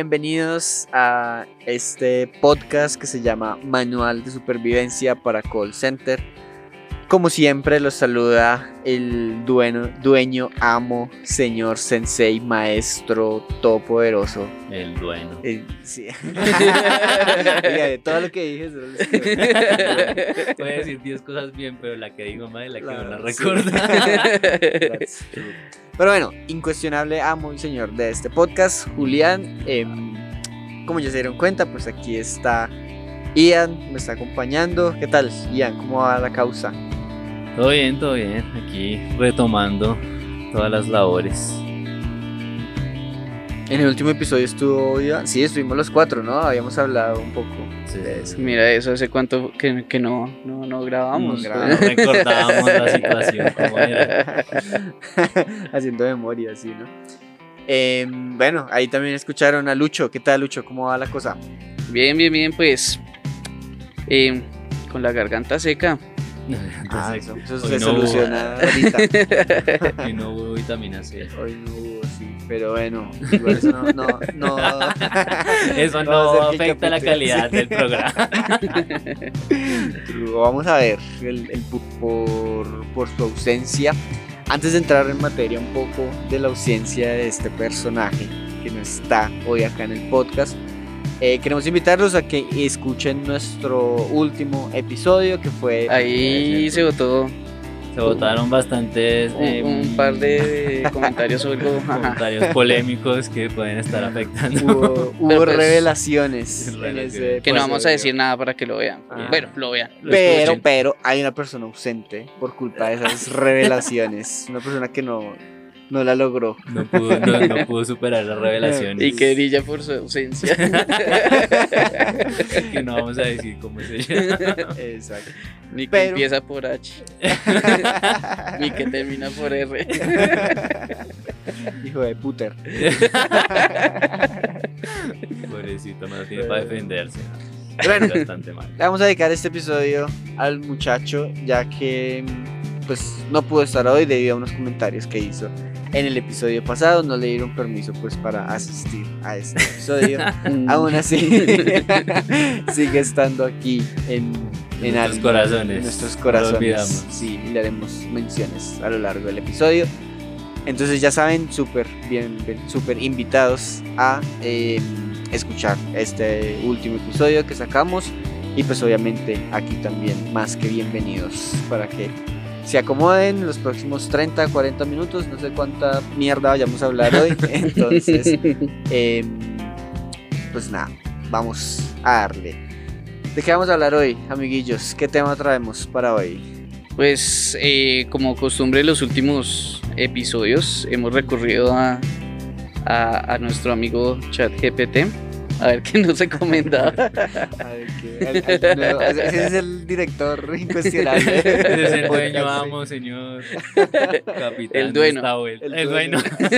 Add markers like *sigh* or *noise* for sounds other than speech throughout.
Bienvenidos a este podcast que se llama Manual de Supervivencia para Call Center. Como siempre los saluda el dueño, dueño, amo, señor, sensei, maestro, todopoderoso. El dueño. Eh, sí. *laughs* De todo lo que dije. solo quiero- Puede decir 10 cosas bien, pero la que digo mal es la que no la sí. recuerda. *laughs* That's true. Pero bueno, incuestionable amo y señor de este podcast, Julián. Em, como ya se dieron cuenta, pues aquí está Ian, me está acompañando. ¿Qué tal, Ian? ¿Cómo va la causa? todo bien, todo bien. Aquí retomando todas las labores. En el último episodio estuvo Ian. Sí, estuvimos los cuatro, ¿no? Habíamos hablado un poco Sí. Mira, eso hace cuánto que, que no, no, no grabamos. No No grabamos. recordábamos la situación era. *laughs* Haciendo memoria, sí, ¿no? Em, bueno, ahí también escucharon a Lucho. ¿Qué tal, Lucho? ¿Cómo va la cosa? Bien, bien, bien, pues. eh, con la garganta seca. *laughs* Ah, eso, eso hoy se no hubo- soluciona ahorita. *laughs* Y no hubo vitamina C. Hoy no hubo, sí, pero bueno, *laughs* igual eso no, no, no, Eso no afecta la calidad del programa. Vamos a ver el, por, por su ausencia. Antes de entrar en materia un poco de la ausencia de este personaje que no está hoy acá en el podcast, eh, queremos invitarlos a que escuchen nuestro último episodio que fue Ahí se votó Se votaron bastantes un, eh, un par de, *laughs* comentarios sobre comentarios polémicos que pueden estar afectando. hubo, hubo pues, revelaciones. en ese Que no vamos a episodio. decir nada para que lo vean. Ah. Bueno, lo vean. lo Pero, escuchen. pero hay una persona ausente por culpa de esas revelaciones. *laughs* Una persona que no, no la logró. No pudo, no, no *laughs* pudo superar las revelaciones. Y que brilla por su ausencia. *laughs* que no vamos a decir cómo se llama. Exacto. Ni que Pero- empieza por H. *laughs* Ni que termina por R. Hijo de puter. Pobrecito, no lo tiene para defenderse. Bueno. Bastante mal. Le vamos a dedicar este episodio al muchacho, ya que pues no pudo estar hoy debido a unos comentarios que hizo en el episodio pasado. No le dieron permiso pues para asistir a este episodio. *laughs* Aún así, *laughs* sigue estando aquí en, en nuestros alma, corazones. en nuestros corazones. olvidamos. Sí, y le haremos menciones a lo largo del episodio. Entonces ya saben, súper bien, bien- súper invitados a eh, escuchar este último episodio que sacamos. Y pues obviamente aquí también más que bienvenidos para que se acomoden los próximos 30, 40 minutos. No sé cuánta mierda vayamos a hablar hoy. *laughs* Entonces, *laughs* Em, pues nada, vamos a darle. ¿De qué vamos a hablar hoy, amiguillos? ¿Qué tema traemos para hoy? Pues eh, como costumbre en los últimos episodios hemos recurrido a, a, a nuestro amigo ChatGPT a ver qué nos recomendaba. *laughs* A ver, ¿qué? Al- al nuevo- ese es el director incuestionable. *laughs* Ese es el dueño, amo, señor. *laughs* Capitán. El dueño. Stowell. El El, dueño. dueño.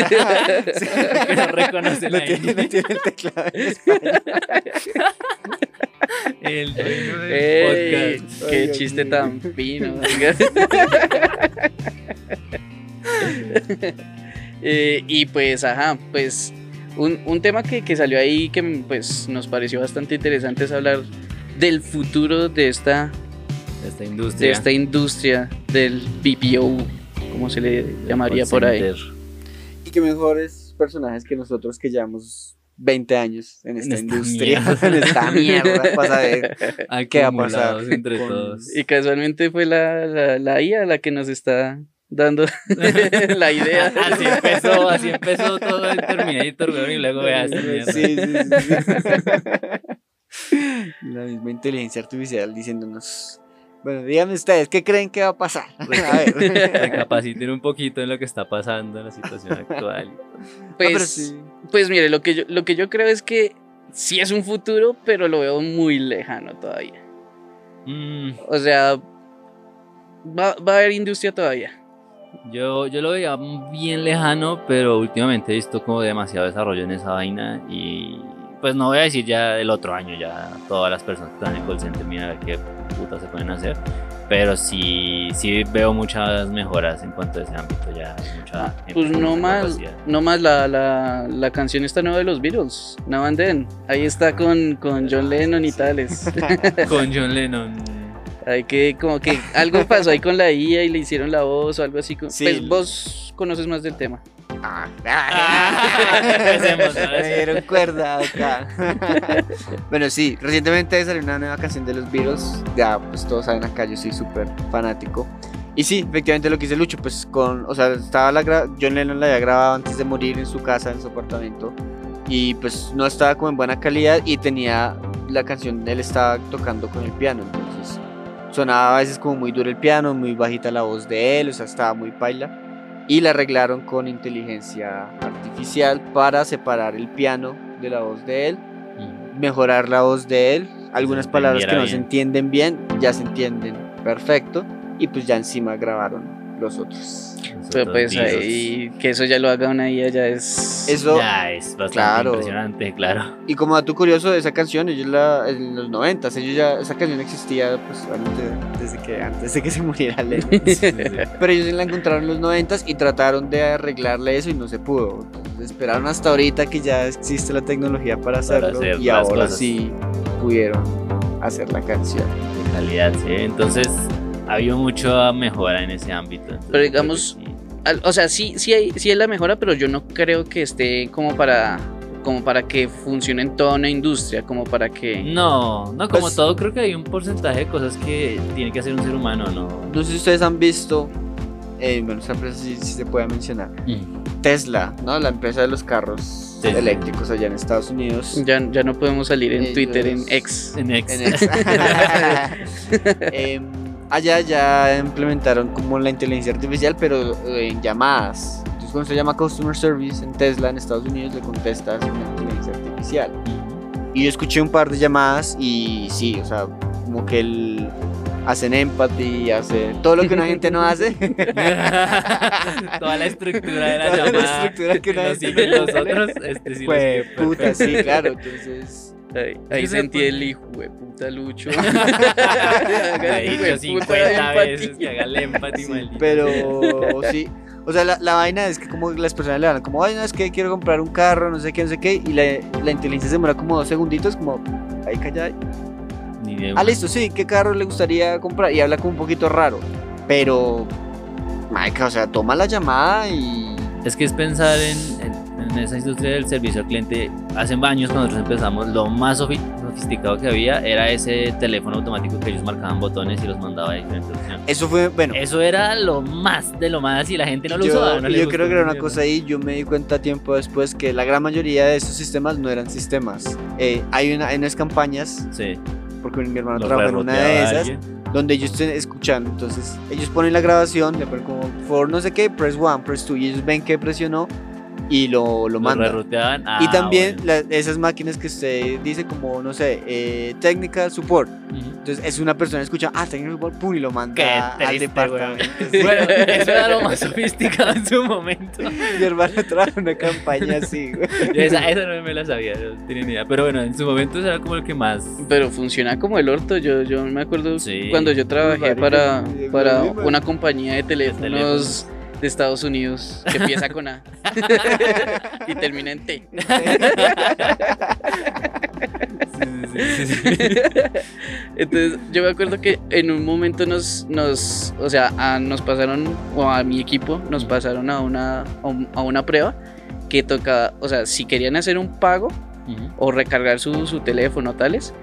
Sí. que no reconoce Lo la tiene, tiene el teclado. El dueño del Ey, podcast. qué Ay, chiste mío. tan fino. Eh, y pues, ajá, pues un, un tema que, que salió ahí que pues nos pareció bastante interesante es hablar del futuro de esta, Esta de industria. esta industria del BPO, como se le llamaría por ahí. Y qué mejores personajes que nosotros que llevamos 20 años en esta, esta industria, mierda. *laughs* en esta mierda, para *laughs* saber ¿Qué va a pasar entre con- todos. Y casualmente fue la, la, la IA la que nos está dando *laughs* la idea. Así empezó, así empezó todo en Terminator, weón, y luego vea esta mierda. Sí, sí, sí, sí. *laughs* La misma inteligencia artificial diciéndonos. Bueno, díganme ustedes, ¿qué creen que va a pasar? *laughs* A ver. Recapaciten un poquito en lo que está pasando en la situación actual. No, Pues, sí. pues mire, lo que, yo, lo que yo creo es que sí es un futuro, pero lo veo muy lejano todavía. Mm, O sea, va, va a haber industria todavía. Yo, yo lo veía bien lejano, pero últimamente he visto como demasiado desarrollo en esa vaina y pues no voy a decir ya el otro año, ya todas las personas que están en call center, mira qué puta se pueden hacer. pero sí, sí veo muchas mejoras en cuanto a ese ámbito. Ya hay mucha gente Pues no más, no más la, la, la canción esta nueva de los Beatles, Now and Then. Ahí está con, con John Lennon y tales. *laughs* Con John Lennon. Hay que, como que algo pasó ahí con la IA y le hicieron la voz o algo así. con- Sí. Pues vos conoces más del tema. Ah, *laughs* ¿no? Me dieron cuerda acá. *laughs* bueno, sí, recientemente salió una nueva canción de los Beatles. Ya, pues todos saben acá, yo soy súper fanático. Y sí, efectivamente lo que dice Lucho, pues con, o sea, estaba la John Lennon la había grabado antes de morir en su casa, en su apartamento. Y pues no estaba como en buena calidad y tenía la canción, él estaba tocando con el piano, entonces sonaba a veces como muy duro el piano, muy bajita la voz de él, o sea, estaba muy paila. Y la arreglaron con inteligencia artificial para separar el piano de la voz de él, Mm. mejorar la voz de él. Algunas palabras que no se entienden bien ya se entienden perfecto. Y pues ya encima grabaron los otros. Pero pues Beatles. ahí, que eso ya lo haga una IA ya es... Eso, Ya es bastante claro. impresionante, claro. y como dato curioso esa canción, ellos la, en los 90 ellos ya, esa canción existía pues obviamente desde que, antes de que se muriera *laughs* Lennon. Pero ellos la encontraron en los 90 y trataron de arreglarle eso y no se pudo. Entonces esperaron hasta ahorita que ya existe la tecnología para hacerlo hacer y ahora cosas. sí pudieron hacer la canción. de calidad, sí. Entonces, ha habido mucha mejora en ese ámbito. entonces, Pero digamos, sí. Al- O sea, sí, sí, hay, sí es la mejora, pero yo no creo que esté como para como para que funcione en toda una industria, como para que... No, no, como Pues- todo, creo que hay un porcentaje de cosas que tiene que hacer un ser humano, ¿no? No sé si ustedes han visto, eh, bueno, esta empresa sí, sí se puede mencionar, Tesla, ¿no? La empresa de los carros sí. eléctricos allá en Estados Unidos. Ya, ya no podemos salir en Ellos- Twitter, en X. En ex. En ex. Em, allá ya implementaron como la inteligencia artificial, pero en llamadas. Entonces, cuando se llama Customer Service en Tesla en Estados Unidos, le contestas una inteligencia artificial. Y yo escuché un par de llamadas y sí, o sea, como que el, hacen empathy, hace todo lo que una gente no hace. *laughs* Toda la estructura de la Toda la llamada estructura que una gente no los hace. otros, este sí los puta, sí, claro. Entonces, Ahí, ahí sentí el hijo de puta Lucho. *laughs* *laughs* Dicho de 50 puta veces empatía. que haga el empathy, sí, maldito. pero *laughs* sí. O sea, la, la vaina es que como las personas le hablan, como, ay, no, es que quiero comprar un carro, no sé qué, no sé qué, y la, la inteligencia se demora como dos segunditos, como, ahí calla. Ni de Ah, listo, sí, ¿qué carro le gustaría comprar? Y habla como un poquito raro, pero, marica, o sea, toma la llamada y... Es que es pensar en, en- en esa industria del servicio al cliente. Hace años cuando nosotros empezamos, lo más sofi- sofisticado que había era ese teléfono automático que ellos marcaban botones y los mandaba a diferentes opciones. Eso fue, bueno, Eso era lo más de lo más y la gente no lo yo, usaba. no yo creo que era una cosa ahí, yo me di cuenta tiempo después que la gran mayoría de esos sistemas no eran sistemas. Eh, hay, una, hay unas campañas, Sí, porque mi hermano trabaja en una de esas, donde ellos estén escuchando. Entonces, ellos ponen la grabación, le ponen como for no sé qué, press one, press two, y ellos ven que presionó y lo, lo mandan. y Ah, también bueno. la- esas máquinas que usted dice como, no sé, eh, technical support. Ujú. Entonces, es una persona escucha, ah, technical support, pum, y lo manda Qué al triste, departamento. *laughs* Bueno, eso era lo más sofisticado en su momento. Mi hermano trabaja una campaña así, güey. Esa, esa no me la sabía, no tenía ni idea. Pero bueno, en su momento era como el que más. Pero funciona como el orto. Yo, yo me acuerdo Sí. cuando yo trabajé para, para güey, una compañía de teléfonos teléfonos. De Estados Unidos que empieza con A *laughs* y termina en T. Sí, sí, sí. Entonces, yo me acuerdo que en un momento nos, nos o sea, a- nos pasaron, o a mi equipo, nos pasaron a una, a un- a una prueba que tocaba, o sea, si querían hacer un pago Ujú. o recargar su, su teléfono tales,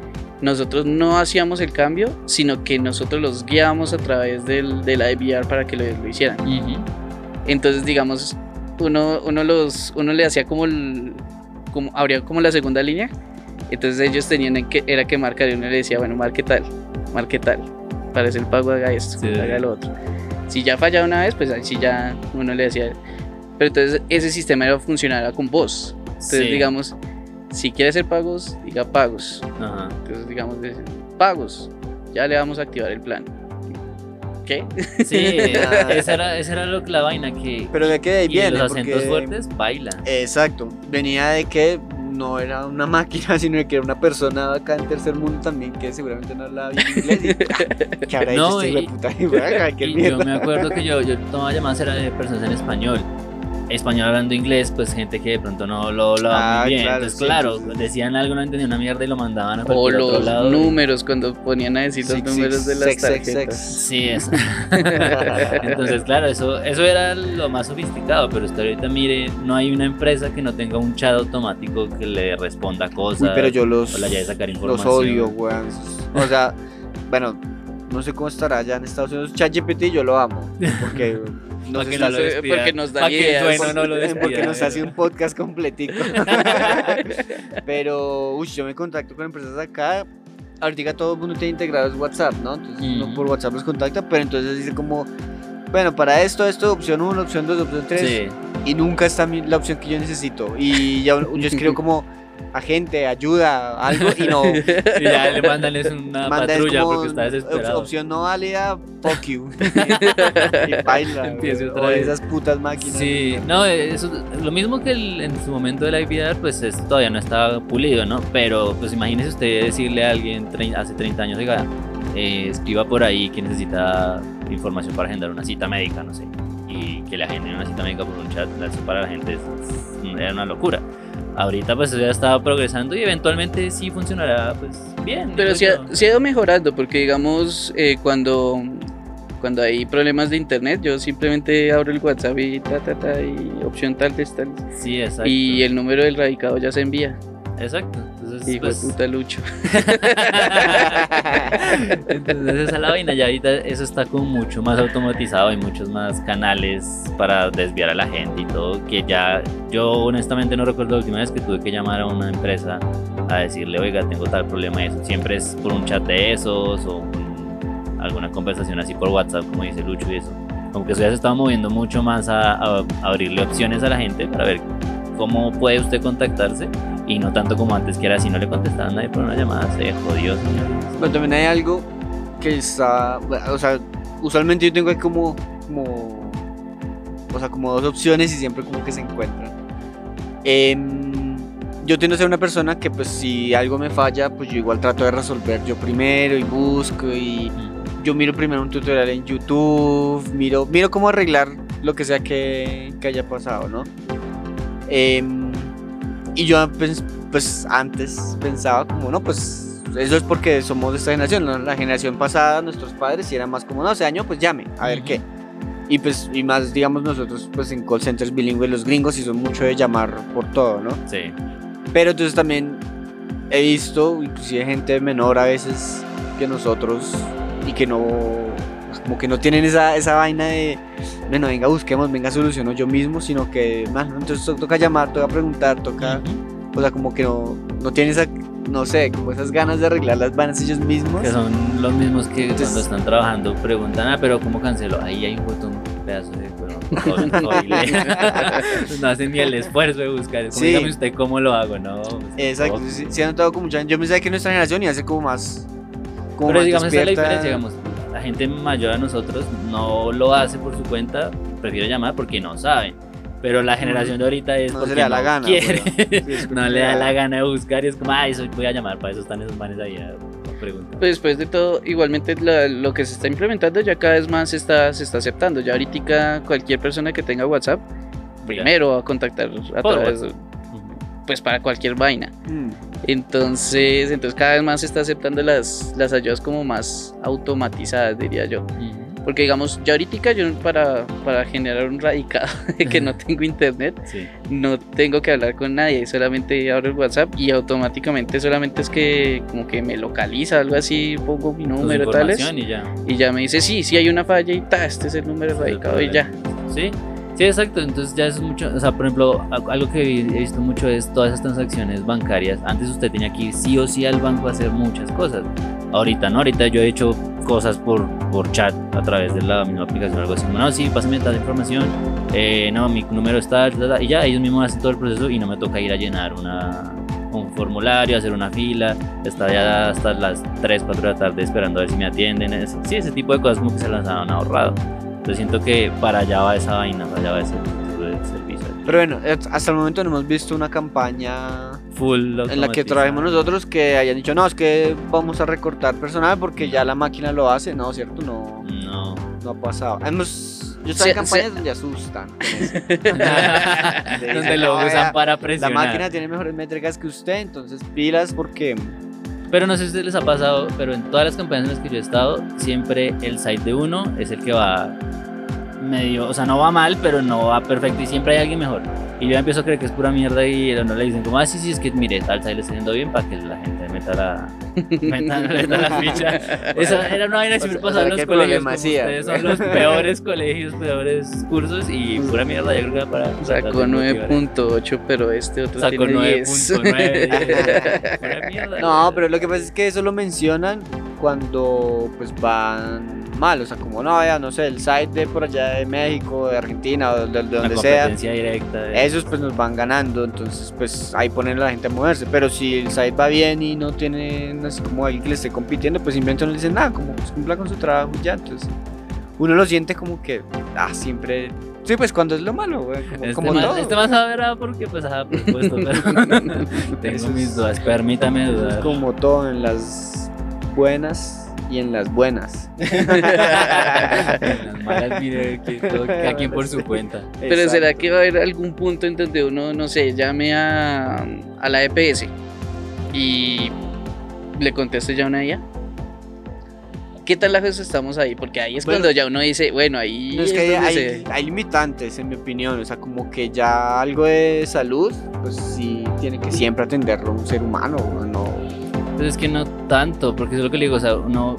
nosotros no hacíamos el cambio, sino que nosotros los guiábamos a través del, de la IVR para que lo, lo hicieran. Ujú. Entonces, digamos, uno, uno, los, uno le hacía como, el, como, abría como la segunda línea. Entonces ellos tenían que, era que marcar y uno le decía, bueno, marque tal, marque tal. Para hacer el pago haga esto, Sí. haga lo otro. Si ya fallaba una vez, pues ahí sí ya uno le decía. Pero entonces ese sistema era funcionara con voz. Entonces, Sí. digamos, si quiere hacer pagos, diga pagos. Ajá. Entonces, digamos, pagos. Ya le vamos a activar el plan. ¿Qué? Sí, *laughs* esa era, esa era lo, la vaina que. Pero de qué de ahí y viene. los acentos porque- fuertes, baila. Exacto. Venía de que no era una *laughs* máquina, sino que era una persona acá en tercer mundo también que seguramente no hablaba bien inglés. Y, *laughs* que habrá No, este hijo de puta? Y, "Venga, qué Y yo mierda". me acuerdo que yo, yo tomaba llamadas era de personas en español. Español hablando inglés, pues gente que de pronto no lo hablaba Ah, muy bien. claro, Entonces, sí, claro, decían algo, no entendían una mierda y lo mandaban a O cualquier otro los lado. números, cuando ponían a decir los números six, de las sex, sex, tarjetas. sex. Sí, es. *laughs* Entonces, claro, eso, eso era lo más sofisticado, pero usted ahorita mire, no hay una empresa que no tenga un chat automático que le responda cosas. Uy, pero yo los, o la llave de sacar los odio, weón. O sea, bueno, no sé cómo estará allá en Estados Unidos. ChatGPT yo lo amo. Porque no Pa' sé que si no no lo sé- despida. porque nos da que dueño no lo *laughs* despida. porque nos hace un podcast completico. *laughs* Pero, uy, yo me contacto con empresas acá. Ahorita todo el mundo tiene integrado es WhatsApp, ¿no? Entonces uno Ujú. por WhatsApp los contacta, pero entonces dice como, bueno, para esto, esto, opción 1, opción 2, opción 3. Sí. Y nunca está la opción que yo necesito. Y ya yo escribo *laughs* como agente, ayuda, algo, y no. *laughs* Y ya le mandan es una Manda patrulla porque está desesperado. opción no válida, fuck you. *laughs* y baila. *laughs* Empieza otra vez. esas putas máquinas. Sí, no, eso, lo mismo que el- en su momento de la IVR, pues esto todavía no está pulido, ¿no? Pero pues imagínese usted decirle a alguien hace 30 años, oiga, eh, escriba por ahí que necesita información para agendar una cita médica, no sé, y que le agenden una cita médica por un chat, eso para la gente es- era una locura. Ahorita pues ya estaba progresando y eventualmente sí funcionará pues bien. Pero se ha, se ha ido mejorando porque digamos eh, cuando cuando hay problemas de internet yo simplemente abro el WhatsApp y ta ta ta y opción tal tal tal Sí, exacto. y el número del radicado ya se envía. Exacto. Entonces, Hijo pues, de puta Lucho. *laughs* Entonces esa es la vaina, ya ahorita eso está como mucho más automatizado, hay muchos más canales para desviar a la gente y todo, que ya yo honestamente no recuerdo la última vez que tuve que llamar a una empresa a decirle, oiga, tengo tal problema y eso, siempre es por un chat de esos o un- alguna conversación así por WhatsApp, como dice Lucho y eso. Como que eso ya se estaba moviendo mucho más a, a- a abrirle opciones a la gente para ver cómo puede usted contactarse y no tanto como antes que era si no le contestaban nadie por una llamada, se jodió, señor. También hay algo que está, o sea, usualmente yo tengo ahí como, como, o sea, como dos opciones y siempre como que se encuentran. Em, yo tiendo a ser una persona que pues si algo me falla, pues yo igual trato de resolver yo primero y busco y yo miro primero un tutorial en YouTube, miro, miro cómo arreglar lo que sea que, que haya pasado, ¿no? Em, y yo pues, pues antes pensaba como, no, pues eso es porque somos de esta generación, ¿no? la generación pasada, nuestros padres, si era más como, no, ese año pues llame, a ver Ujú. qué. Y pues, y más, digamos, nosotros pues en call centers bilingües, los gringos, y son mucho de llamar por todo, ¿no? Sí. Pero entonces también he visto, inclusive gente menor a veces que nosotros y que no, como que no tienen esa, esa vaina de, bueno, venga, busquemos, venga, soluciono yo mismo, sino que, man, entonces to- toca llamar, toca preguntar, toca, o sea, como que no, no tienen esa, no sé, como esas ganas de arreglar las vainas ellos mismos. Que son los mismos que Entonces- cuando están trabajando preguntan, ah, pero ¿cómo cancelo? Ahí hay un botón, un pedazo de horrible. *laughs* no hacen ni el esfuerzo de buscar. Sí. dígame usted cómo lo hago, ¿no? Exacto, tampoco. sí, sí he notado como mucha yo pensaba que nuestra generación iba a ser como más, como Pero más digamos, esa es la diferencia, digamos, la gente mayor a nosotros no lo hace por su cuenta, prefiere llamar porque no sabe. Pero la generación de ahorita es No porque se le da la no gana, quiere. Sí, *laughs* no le da la gana de buscar y es como, ay, soy, voy a llamar, para eso están esos manes ahí a, preguntar. Pues después de todo, igualmente la- lo que se está implementando ya cada vez más se está, se está aceptando. Ya ahorita cualquier persona que tenga WhatsApp, primero va a contactar a Por través, WhatsApp. pues para cualquier vaina. mm. Entonces, entonces cada vez más se está aceptando las, las ayudas como más automatizadas, diría yo. Porque digamos, ya ahorita yo para, para generar un radicado *laughs* de que no tengo internet, Sí. no tengo que hablar con nadie, solamente abro el WhatsApp y automáticamente solamente es que como que me localiza, algo así, pongo mi número tales y ya. y ya me dice, sí, sí hay una falla y ta, este es el número Ese es el radicado y ya. Sí, sí, exacto. Entonces ya es mucho. O sea, por ejemplo, algo que he visto mucho es todas esas transacciones bancarias. Antes usted tenía que ir sí o sí al banco a hacer muchas cosas. Ahorita no, ahorita yo he hecho cosas por, por chat a través de la misma aplicación, algo así. No, sí, pásame tal información. eh, no, mi número está, ta, ta", y ya ellos mismos hacen todo el proceso y no me toca ir a llenar una, un formulario, hacer una fila, estar ya hasta las 3, 4 de la tarde esperando a ver si me atienden. sí, ese tipo de cosas como que se las han ahorrado. Yo siento que para allá va esa vaina, para allá va ese servicio. Pero bueno, hasta el momento no hemos visto una campaña full en la que trabajemos nosotros que hayan dicho, no, es que vamos a recortar personal porque ya la máquina lo hace, no, ¿cierto? No, No. no ha pasado. Hemos, yo estaba Sí, en campañas donde asustan. *laughs* Donde lo "No, usan para La presionar. máquina tiene mejores métricas que usted, entonces pilas porque Pero no sé si a ustedes les ha pasado, pero en todas las campañas en las que yo he estado, siempre el site de uno es el que va medio, o sea, no va mal, pero no va perfecto y siempre hay alguien mejor. Y yo empiezo a creer que es pura mierda y a uno le dicen como, ah, sí, sí, es que mire, tal site le está yendo bien para que la gente meta la, *laughs* meta, meta la ficha. Eso era una vaina que siempre pasaba en los ¿qué colegios. como ustedes son los *laughs* peores colegios, peores cursos y pura mierda. Yo creo que era para... Sacó de motivar. 9.8, pero este otro Sacó tiene 10. 9.9. *laughs* Pura mierda. No, pero lo que pasa es que eso lo mencionan cuando pues van mal, o sea, como no, ya no sé, el site de por allá de México, de Argentina o de, de donde sea, competencia directa. Esos pues nos van ganando, entonces pues ahí ponen a la gente a moverse, pero si el site va bien y no tiene así como alguien que le esté compitiendo, pues simplemente no le dicen nada, como pues cumpla con su trabajo ya, entonces uno lo siente como que, ah, siempre, sí, pues cuando es lo malo, güey, como, Este como más, todo. este más saberá porque pues ajá, por supuesto, pero *laughs* *laughs* tengo mis dudas, permítame dudar. Como todo en las buenas y en las buenas. *laughs* *laughs* En las malas mire que todo- cada quien por su cuenta. Pero Exacto. ¿será que va a haber algún punto en donde uno, no sé, llame a, a la EPS y le conteste ya una IA? ¿Qué tan lejos estamos ahí? Porque ahí es Bueno, cuando ya uno dice, bueno, ahí No, es que hay- se- hay limitantes, en mi opinión. O sea, como que ya algo de salud, pues sí tiene que siempre atenderlo un ser humano. No, Pues es que no tanto, porque es lo que le digo, o sea, uno,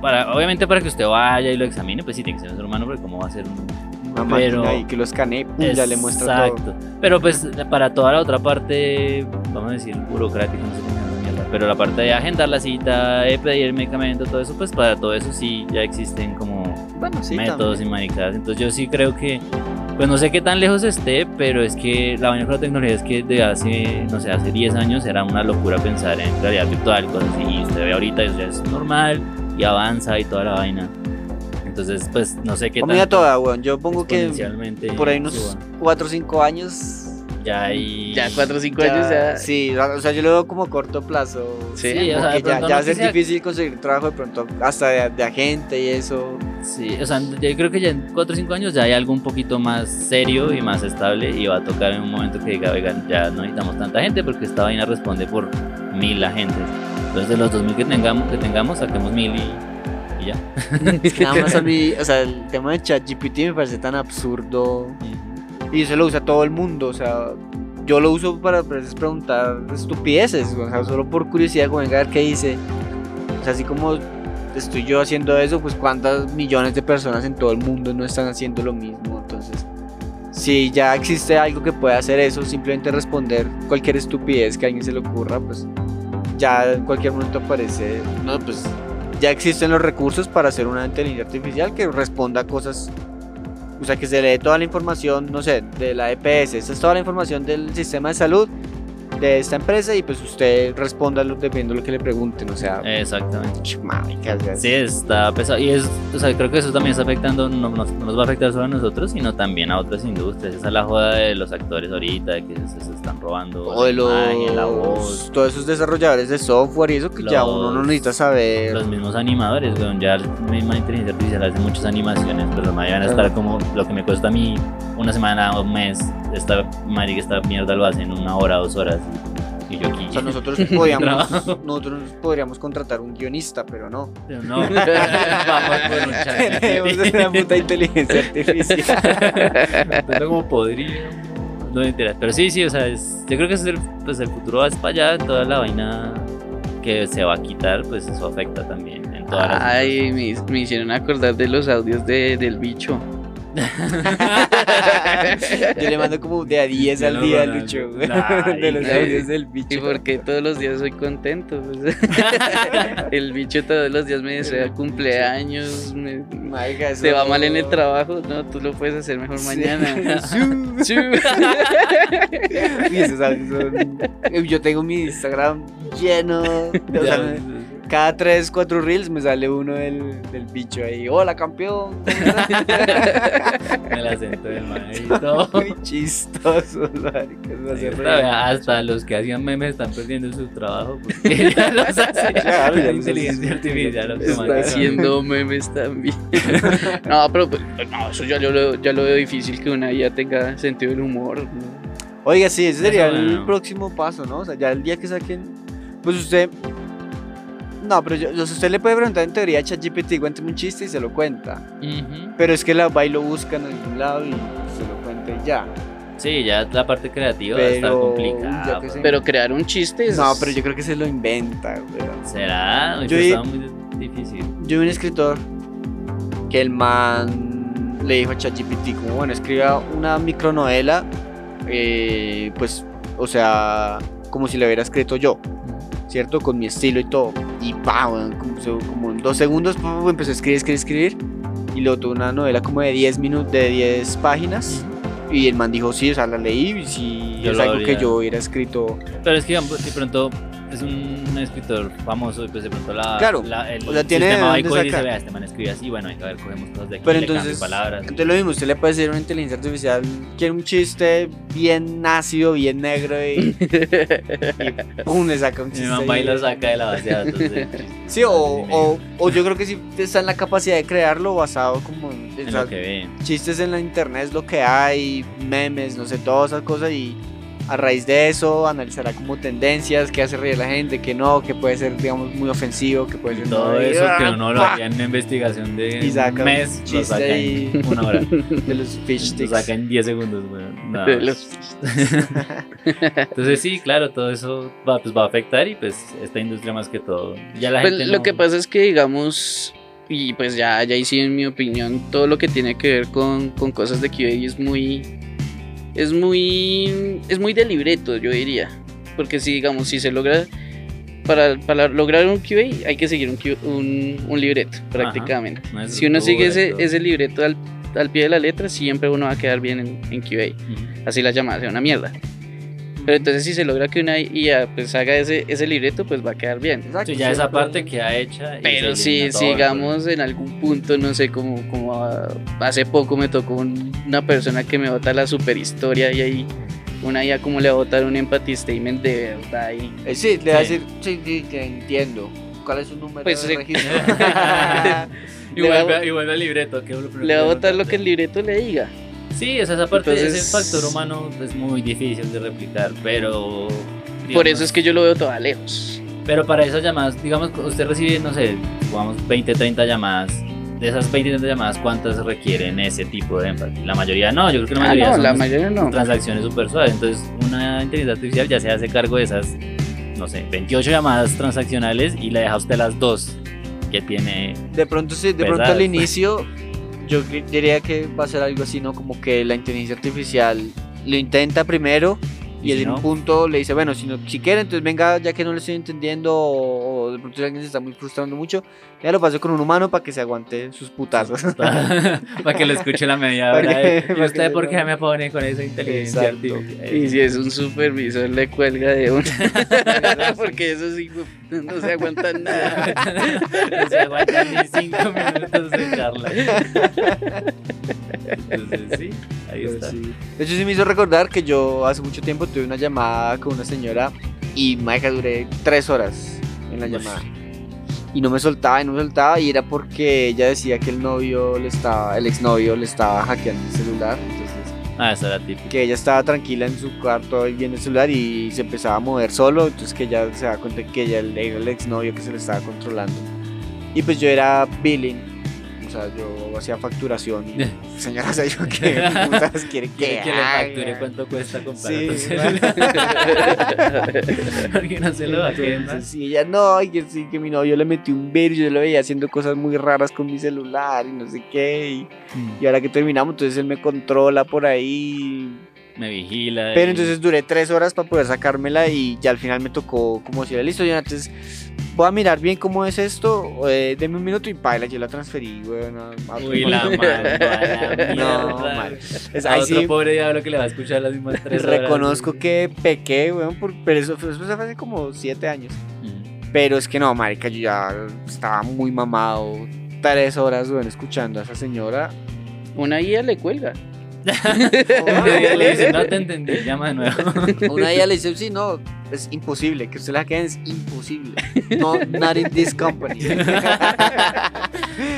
para, obviamente para que usted vaya y lo examine, pues sí tiene que ser un ser humano, porque cómo va a ser un... una Pero- máquina ahí que lo escanee, pum, ya le muestra todo. Exacto. Pero pues para toda la otra parte, vamos a decir, burocrática, no sé cómo pero la parte de agendar la cita, de pedir el medicamento, todo eso, pues para todo eso sí ya existen como Bueno, sí, métodos también. y maricadas. Entonces yo sí creo que, pues no sé qué tan lejos esté, pero es que la vaina con la tecnología es que de hace, no sé, hace 10 años era una locura pensar en realidad virtual, cosas así, y usted ve ahorita, eso ya es normal y avanza y toda la vaina. Entonces, pues no sé qué Comida toda, weón. Yo pongo que por ahí unos suba. 4 o 5 años. Ya hay... ya 4 o 5 años ya... Sí, o sea, yo lo veo como corto plazo. Sí, Sí, o sea, ya, ya no va a ser sea- difícil conseguir trabajo de pronto hasta de, de agente y eso. Sí, o sea, yo creo que ya en 4 o 5 años ya hay algo un poquito más serio y más estable y va a tocar en un momento que diga, oigan, ya no necesitamos tanta gente porque esta vaina responde por mil agentes. Entonces de los 2000 que tengamos, que tengamos saquemos mil y, y ya. *laughs* Es que nada más a mí, o sea, el *laughs* tema de ChatGPT me parece tan absurdo. Y eso lo usa todo el mundo, o sea, yo lo uso para a veces preguntar estupideces, o sea, solo por curiosidad, como venga a ver qué dice. O sea, así como estoy yo haciendo eso, pues cuántas millones de personas en todo el mundo no están haciendo lo mismo. Entonces, si ya existe algo que pueda hacer eso, simplemente responder cualquier estupidez que a alguien se le ocurra, pues ya en cualquier momento aparece, no, pues ya existen los recursos para hacer una inteligencia artificial que responda a cosas o sea, que se lee toda la información, no sé, de la EPS. Esta es toda la información del sistema de salud de esta empresa y pues usted responda dependiendo de lo que le pregunten. O sea, Exactamente. Sí, está pesado. Y es, o sea, creo que eso también está afectando, no, no- no nos va a afectar solo a nosotros, sino también a otras industrias. Esa es la joda de los actores ahorita, de que se, se están robando o de imagen, la los, voz. todos esos desarrolladores de software y eso que ya uno no Los- necesita saber. Los mismos animadores, weón, ya la misma inteligencia artificial hace muchas animaciones, pero no van a estar como lo que me cuesta a mí una semana o un mes. Esta marica, esta mierda lo hace en una hora, dos horas. Y, y yo aquí. O sea, nosotros podríamos, *laughs* nosotros podríamos contratar un guionista, pero no. Pero no, *laughs* vamos por un chat. Tenemos una puta inteligencia artificial. *laughs* Tanto como podríamos. No me enteras. Pero sí, sí, o sea, es- yo creo que es el, pues el futuro va para allá, toda la vaina que se va a quitar, pues eso afecta también en todas las Ay, me, me hicieron acordar de los audios de, del bicho. Yo le mando como de a 10 De al día, Ronaldo. Lucho. De los audios del bicho. Y porque todos los días soy contento. pues. *laughs* el bicho todos los días me desea cumpleaños. me- te va mal en el trabajo. No, tú lo puedes hacer mejor Sí. mañana. *laughs* *laughs* Y Yo tengo mi Instagram lleno. de- o sea, cada 3, 4 reels me sale uno del, del bicho ahí. Hola, campeón. *laughs* ¿cómo estás?" El acento del man y todo. Muy chistoso, me hace Hasta, los que hacían memes están perdiendo su trabajo porque *laughs* ya los hace Claro, *laughs* ya la los inteligencia artificial Está haciendo memes también. no, pero pues, no, eso ya lo, veo- ya lo veo difícil que una IA tenga sentido del humor. ¿no? Oiga, sí, ese sería Eso, el próximo paso, ¿no? O sea, ya el día que saquen. Pues usted. No, pero yo, usted le puede preguntar en teoría a ChatGPT, cuénteme un chiste y se lo cuenta. Pero es que la va y lo busca en algún lado y se lo cuenta y ya. Sí, ya la parte creativa va a estar Pero, complicada. pues. sé. Pero crear un chiste es... No, pero yo creo que se lo inventa, weón. ¿Será? Yo pero vi- está muy difícil. Yo vi un escritor que el man le dijo a ChatGPT como, bueno, escriba una micronovela, eh, pues, o sea, como si la hubiera escrito yo, ¿cierto? Con mi estilo y todo. Y pa, como, en dos segundos pa, empezó a escribir, escribir, escribir. Y luego tuvo una novela como de 10 minutos, de 10 páginas. Y el man dijo, sí, o sea, la leí y sí, Yo es algo habría- que yo hubiera escrito. Pero es que digamos, de pronto es un escritor famoso y pues de pronto la, Claro, la- el o sea, tiene sistema y y dice, vea, este man escribe así, bueno, venga, a ver, cogemos cosas de aquí, Pero le cambio entonces, palabras. entonces lo mismo, usted le puede decir a una inteligencia artificial, quiere un chiste bien ácido, bien negro y, y *laughs* pum, le saca un Y chiste. mi mamá y lo saca de la base de datos. *laughs* Sí, o, o, o yo creo que sí está en la capacidad de crearlo basado como en, En o sea, lo que ven. chistes en la internet es lo que hay, memes, no sé, todas esas cosas y a raíz de eso analizará como tendencias, qué hace reír a la gente, qué no, qué puede ser, digamos, muy ofensivo, qué puede ser Todo eso que ¡ah! uno lo ¡pa! haría en una investigación de Y saca un un mes, lo saca en una hora. *laughs* de los fish Lo sticks. saca en 10 segundos, weón. Nada De los- *laughs* Entonces sí, claro, todo eso va, pues, va a afectar y pues esta industria más que todo. Ya la Pues, gente lo no- que pasa es que, digamos, y pues ya, ya ahí sí, en mi opinión, todo lo que tiene que ver con, con cosas de QA es muy. Es muy. Es muy de libreto, yo diría. Porque si, digamos, si se logra. Para, para lograr un QA hay que seguir un, Q- un, un libreto, prácticamente. Si uno sigue ese, ese libreto al, al pie de la letra, siempre uno va a quedar bien en, en QA. Así la llamada sea una mierda. Pero entonces si se logra que una IA pues haga ese, ese libreto, pues va a quedar bien. Exacto, Sí, ya esa parte queda hecha. Pero si el sigamos en algún punto, no sé, como, como hace poco me tocó un- una persona que me bota la super historia y ahí una IA como le va a botar un empathy statement de verdad y Eh, sí, le va a decir, sí, sí, te entiendo. ¿Cuál es su número Pues, de sí. registro? Y a vuelve, bo- y vuelve al libreto. Que le va a que botar lo que el libreto le diga. Sí, o sea, esa parte, Entonces- ese factor humano es muy difícil de replicar, pero... Por digamos, eso es que yo lo veo toda lejos. Pero para esas llamadas, digamos, usted recibe, no sé, digamos, 20, 30 llamadas. De esas 20, 30 llamadas, ¿cuántas requieren ese tipo de énfasis? La mayoría no, yo creo que la Ah, mayoría no, son la mayoría no. transacciones súper suaves. Entonces, una inteligencia artificial ya se hace cargo de esas, no sé, 28 llamadas transaccionales y le deja a usted las dos que tiene. De pronto, sí, de pronto al inicio, *laughs* yo diría que va a ser algo así, ¿no? Como que la inteligencia artificial lo intenta primero y, Y si en no, un punto le dice, bueno, si, no, si quiere, entonces venga, ya que no le estoy entendiendo o, o de pronto alguien se está muy frustrando mucho, ya lo paso con un humano para que se aguante sus putazos. para *laughs* que lo escuche la media *laughs* hora. que- ¿Y que usted por qué me pone con esa inteligencia artificial? Y si es un supervisor le cuelga de uno. *laughs* Porque eso sí no se aguanta nada. no se aguanta ni 5 minutos de charla. Entonces, sí, ahí Pero está. sí. De hecho, sí me hizo recordar que yo hace mucho tiempo tuve una llamada con una señora y maja duré tres horas en la llamada. Y no me soltaba y no me soltaba y era porque ella decía que el novio le estaba, el exnovio le estaba hackeando el celular. Entonces, Ah, esa era típica. que ella estaba tranquila en su cuarto y viendo el celular y se empezaba a mover solo. Entonces que ella se da cuenta que ella era el exnovio que se le estaba controlando. Y pues yo era billing. O sea, yo hacía facturación. Y, *laughs* señora, o sea, yo qué *laughs* putas quiere que Quiere que le facture cuánto cuesta comprar *laughs* Sí. Porque no se lo Entonces, sí, ella no, y que sí, que mi novio le metió un virus, yo lo veía haciendo cosas muy raras con mi celular y no sé qué. Y, y ahora que terminamos, entonces él me controla por ahí. Me vigila. Pero y- entonces duré tres horas para poder sacármela y ya al final me tocó como decirle, listo, entonces voy a mirar bien cómo es esto, eh, deme un minuto y paila, yo la transferí, weón. a- a otro Uy, la *laughs* mano, No, mal. Es- A ahí otro sí pobre diablo que le va a escuchar las mismas tres horas. reconozco que pequé, weón, por- pero eso, fue- eso fue hace como siete años. Mm. Pero es que no, marica, yo ya estaba muy mamado. Tres horas, bueno, escuchando a esa señora. Una IA le cuelga. Le dice, no te *laughs* entendí, llama de nuevo. Una ella le dice, sí, no, es imposible, que usted la quede es imposible. No, not in this company. *laughs*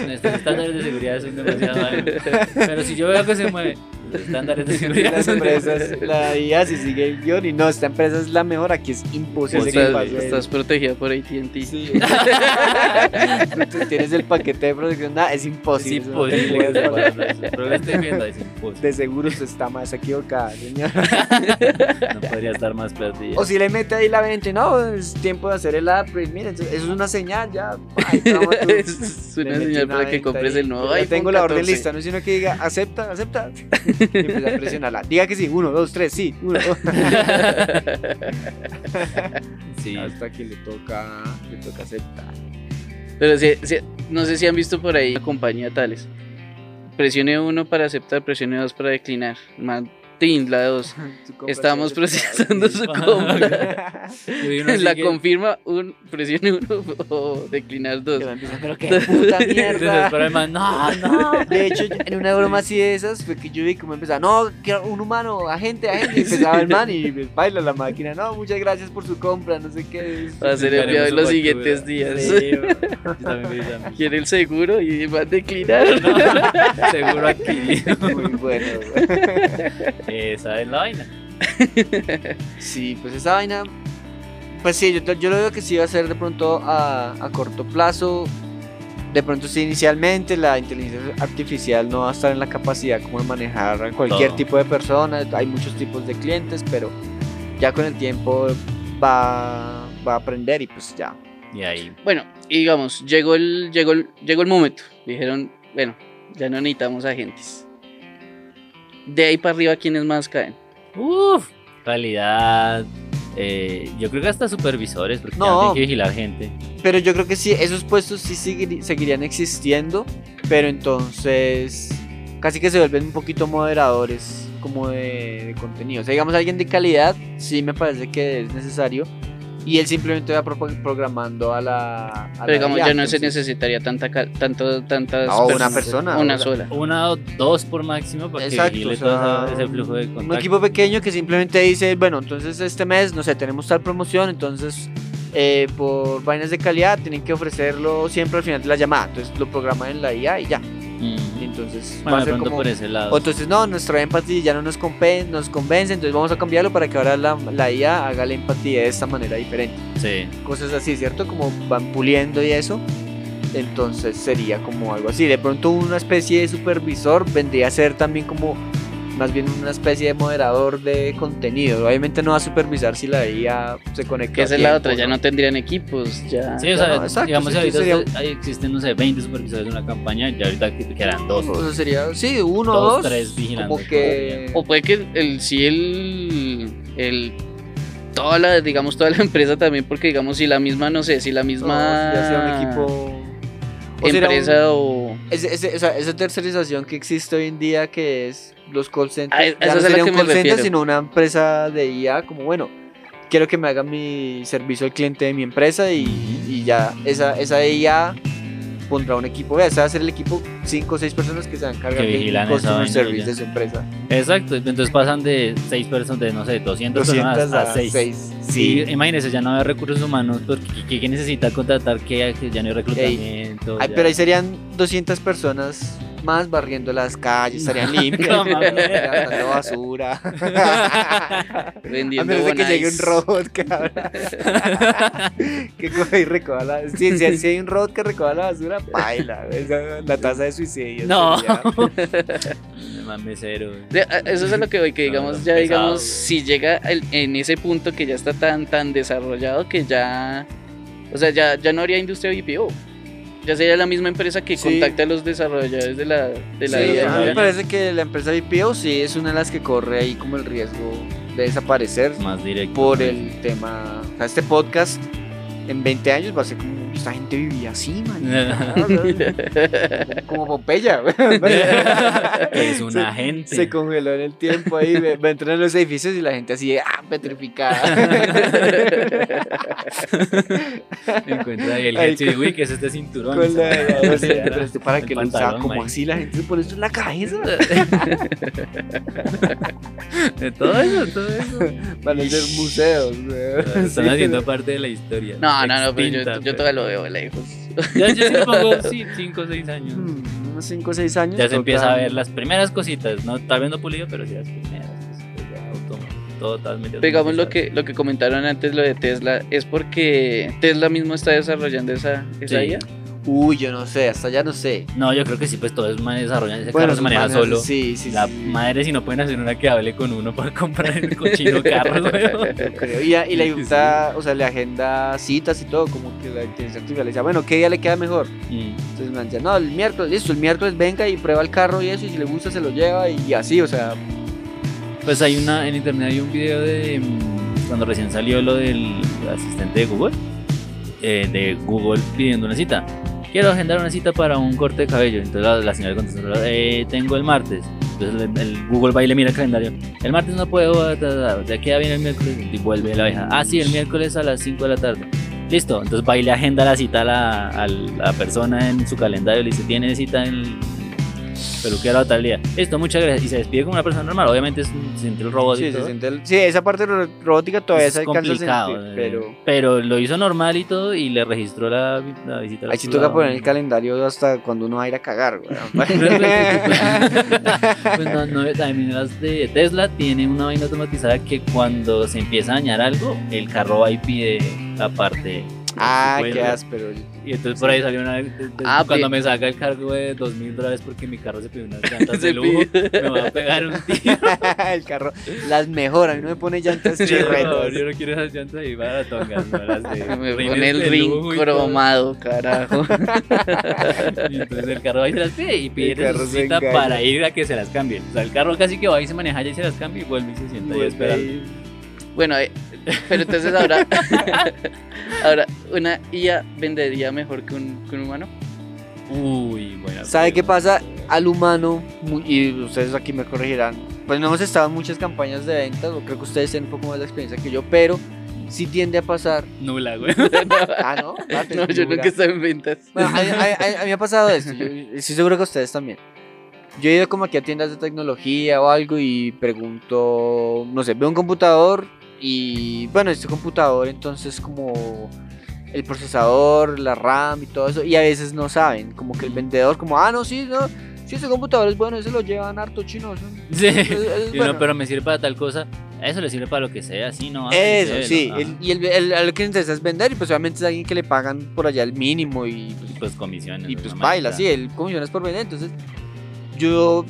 Nuestros estándares de seguridad son demasiado altos. Pero si yo veo que se mueve, los estándares de *laughs* seguridad Las empresas, la IA si sigue el guion y no, esta empresa es la mejor, aquí es imposible que Estás, pase. estás protegida por ATT. Sí. *laughs* Tienes el paquete de protección, nada, es Es imposible. no te imposible hacer. Pero estoy viendo, es imposible. De seguro usted está más equivocada, señor. *laughs* No podría estar más perdida. O si le mete ahí la venta, no, es tiempo de hacer el upgrade. Miren, eso es una señal ya. Ay, es una señal para que compres ahí. el nuevo iPhone tengo la orden 14. lista, no es sino que diga, acepta, acepta. Y empieza a presionarla. Diga que sí, uno, dos, tres, sí, uno. dos. *laughs* Sí. Hasta que le toca, le toca aceptar. Pero sí, sí, no sé si han visto por ahí la compañía tales. Presione uno para aceptar, presione dos para declinar. Man, tin, la dos. Tu compra Estamos sí, procesando su compra. *laughs* *laughs* La confirma, un, presione uno o declinar dos. Que la empieza, Pero qué puta *laughs* mierda. No, no. De hecho, yo- en una broma así de esas fue que yo vi como empezaba, no, quiero un humano, agente, agente, y empezaba el man y pues, baila la máquina, no, muchas gracias por su compra, no sé qué. Va a ser enviado en los siguientes días. Quiere el seguro y va a declinar. Seguro aquí. Muy bueno. Esa es la vaina. *laughs* Sí, pues esa vaina, pues sí, yo, yo lo veo que sí va a ser de pronto a, a corto plazo. De pronto sí, inicialmente la inteligencia artificial no va a estar en la capacidad como de manejar a cualquier Todo. tipo de persona. Hay muchos tipos de clientes, pero ya con el tiempo va, va a aprender y pues ya. Y ahí. Bueno, y digamos, llegó el, llegó el, llegó el momento. Dijeron, bueno, ya no necesitamos agentes. De ahí para arriba, ¿quiénes más caen? Uf, calidad. eh, yo creo que hasta supervisores, porque No. ya tienen que vigilar gente. Pero yo creo que sí, esos puestos sí seguir- seguirían existiendo, pero entonces casi que se vuelven un poquito moderadores como de, de contenido. O sea, digamos, alguien de calidad sí me parece que es necesario y él simplemente va pro- programando a la... a Pero la digamos, ya no se necesitaria tanta, tanto, tantas No, una personas. persona, Una o sea, sola. Una o dos por máximo para Exacto, que o sea, todo ese flujo de Un contacto. equipo pequeño que simplemente dice, bueno, entonces este mes, no sé, tenemos tal promoción, entonces eh, por vainas de calidad tienen que ofrecerlo siempre al final de la llamada. Entonces lo programan en la IA y ya. Mm. Entonces Bueno, va a ser como... por ese lado. O entonces no, nuestro empathy ya no nos, compen- nos convence, entonces vamos a cambiarlo para que ahora la, la IA haga el empathy de esta manera diferente. Sí. Cosas así, ¿cierto? Como van puliendo y eso. Entonces sería como algo así. De pronto una especie de supervisor vendría a ser también como más bien una especie de moderador de contenido. Obviamente no va a supervisar si la IA se conecta. Que esa es la otra, ya no tendrían equipos, ya. Sí, o Ya sea, no, exacto, digamos sí, ahorita sería- existen, no sé, 20 supervisores de una campaña, y ahorita que quedan dos. O sea, sería, sí, uno o Dos, dos. tres vigilando Como que... O puede que el, si el, el toda la, digamos, toda la *laughs* empresa también, porque digamos, si la misma, no sé, si la misma ya sea un equipo... un- empresa o... Esa tercerización que existe hoy en día que es los call centers, Ah, ya no sería un call center, refiero. sino una empresa de IA como bueno, quiero que me haga mi servicio al cliente de mi empresa y, y ya esa, esa IA pondrá un equipo, vea, ese va a ser el equipo 5 o 6 personas que se van a encargar esa customer service de su empresa. Exacto, entonces pasan de 6 personas, de no sé, 200, 200 personas a a 6. 6. Sí, imagínense, ya no hay recursos humanos, porque ¿qué, qué necesita contratar? Que ya no hay reclutamiento. Ay, ya. pero ahí serían 200 personas más barriendo las calles, estarían *laughs* limpias, No, mames. levantando basura. *laughs* A vendiendo menos de que llegue un robot que abra- *laughs* que coge y recoja la si, si- si hay un robot que recoja la basura, baila. la tasa de suicidio. No. mesero. A- Eso es a lo que voy, que digamos, no, ya pesado, digamos, güey. si llega el- en ese punto que ya está tan tan desarrollado que ya, o sea, ya, ya no habría industria BPO. Ya sería la misma empresa que Sí. contacta a los desarrolladores de la, de la Sí, IA. a mí me parece que la empresa BPO sí es una de las que corre ahí como el riesgo de desaparecer Más directo. por el tema. O sea, este podcast en 20 años va a ser como, esta gente vivía así, man. *laughs* como Pompeya. es Se- una gente. Se congeló en el tiempo ahí, a entrar en los edificios y la gente así, ah, petrificada. *laughs* Encuentra ahí el Ahí headset y uy, que es este cinturón. Con la pero este para el que lo usaba como man. así, la gente se pone esto en la cabeza. *laughs* De todo eso, todo eso. Van a ser museos, güey. Están Sí. haciendo parte de la historia. No, no, no, pero yo, yo todavía lo veo lejos. *laughs* Ya, yo sí le *laughs* pongo 5 o 6 años. Hmm, Unos 5 o 6 años. Ya se empieza a ver las primeras cositas, no tal vez no pulido, pero sí las primeras cositas ya auto- totalmente Digamos lo que, lo que comentaron antes, lo de Tesla, es porque Tesla mismo está desarrollando esa, esa Sí. IA. Uy, yo no sé, hasta ya no sé. No, yo creo que sí, pues todo es man desarrollan, ese Bueno, carro se maneja manes, solo. Sí, sí, la sí. madre si no pueden hacer una que hable con uno para *laughs* comprar el cochino carro. *laughs* Y, y le Sí. gusta, o sea, le agenda citas y todo, como que la inteligencia artificial le decía, bueno, ¿qué día le queda mejor? Mm. Entonces me decía, no, el miércoles, listo, el miércoles venga y prueba el carro y eso, y si le gusta se lo lleva y así, o sea, Pues hay una, en internet hay un video de mm, cuando recién salió lo del asistente de Google, eh, de Google pidiendo una cita. Quiero agendar una cita para un corte de cabello. Entonces la, señora contestó, eh, tengo el martes. Entonces el, Google va y le mira el calendario. El martes no puedo, de aquí a viene el miércoles. Y vuelve la vieja. Ah, sí, el miércoles a las 5 de la tarde. Listo, entonces va y le agenda la cita a la, a la persona en su calendario. Le dice, tiene cita en el peluquero a tal día. Listo, muchas gracias. Y se despide como una persona normal. Obviamente es se siente el robot y sí, se todo. siente el- sí, esa parte ro- robótica todavía es se complicado, sentir, eh, pero pero lo hizo normal y todo y le registró la, la visita. ahí sí toca poner el calendario hasta cuando uno va a ir a cagar, güey. *laughs* *laughs* pues no, no, también las de Tesla tiene una vaina automatizada que cuando se empieza a dañar algo, el carro va y pide la parte. ah, qué áspero. Y entonces por ahí salió una vez de- de- Ah, cuando me saca el cargo de dos mil dólares porque mi carro se pidió unas *laughs* llantas de lujo, pide. me va a pegar un *laughs* tiro. el carro las mejora, a mí no me pone llantas chirretas. no, yo no quiero esas llantas ahí baratongas, no las de *laughs* Me pone el ring cromado, carajo. Y entonces el carro va y se las pide y pide su cita para ir a que se las cambien. O sea, el carro casi que va y se maneja y se las cambia y vuelve y se sienta ahí esperando. Bueno, eh, pero entonces ahora, *laughs* ahora, ¿una IA vendería mejor que un, que un humano? Uy, bueno. ¿Sabe qué pasa? Al humano, y ustedes aquí me corregirán, pues no hemos estado en muchas campañas de ventas, o creo que ustedes tienen un poco más de experiencia que yo, pero sí tiende a pasar. Nula, *laughs* güey. Ah, no, Ah, *laughs* No, yo nunca he estado en ventas. Bueno, a, a- a- a mí me ha pasado esto, yo estoy seguro que a ustedes también. Yo he ido como aquí a tiendas de tecnología o algo y pregunto, no sé, veo un computador y bueno, este computador entonces como el procesador, la RAM y todo eso, y a veces no saben, como que el vendedor como, ah, no, sí, no, sí, ese computador es bueno, ese lo llevan harto chinos. *laughs* Sí. Es- es Y uno, bueno". pero me sirve para tal cosa. A eso le sirve para lo que sea, sí, ¿no? Ah, Eso, sí, sí, ¿no? el- y el, lo que interesa es vender y pues obviamente es alguien que le pagan por allá el mínimo y pues, Y pues comisiones. Y pues baila, sí, el comisiones por vender. Entonces, yo,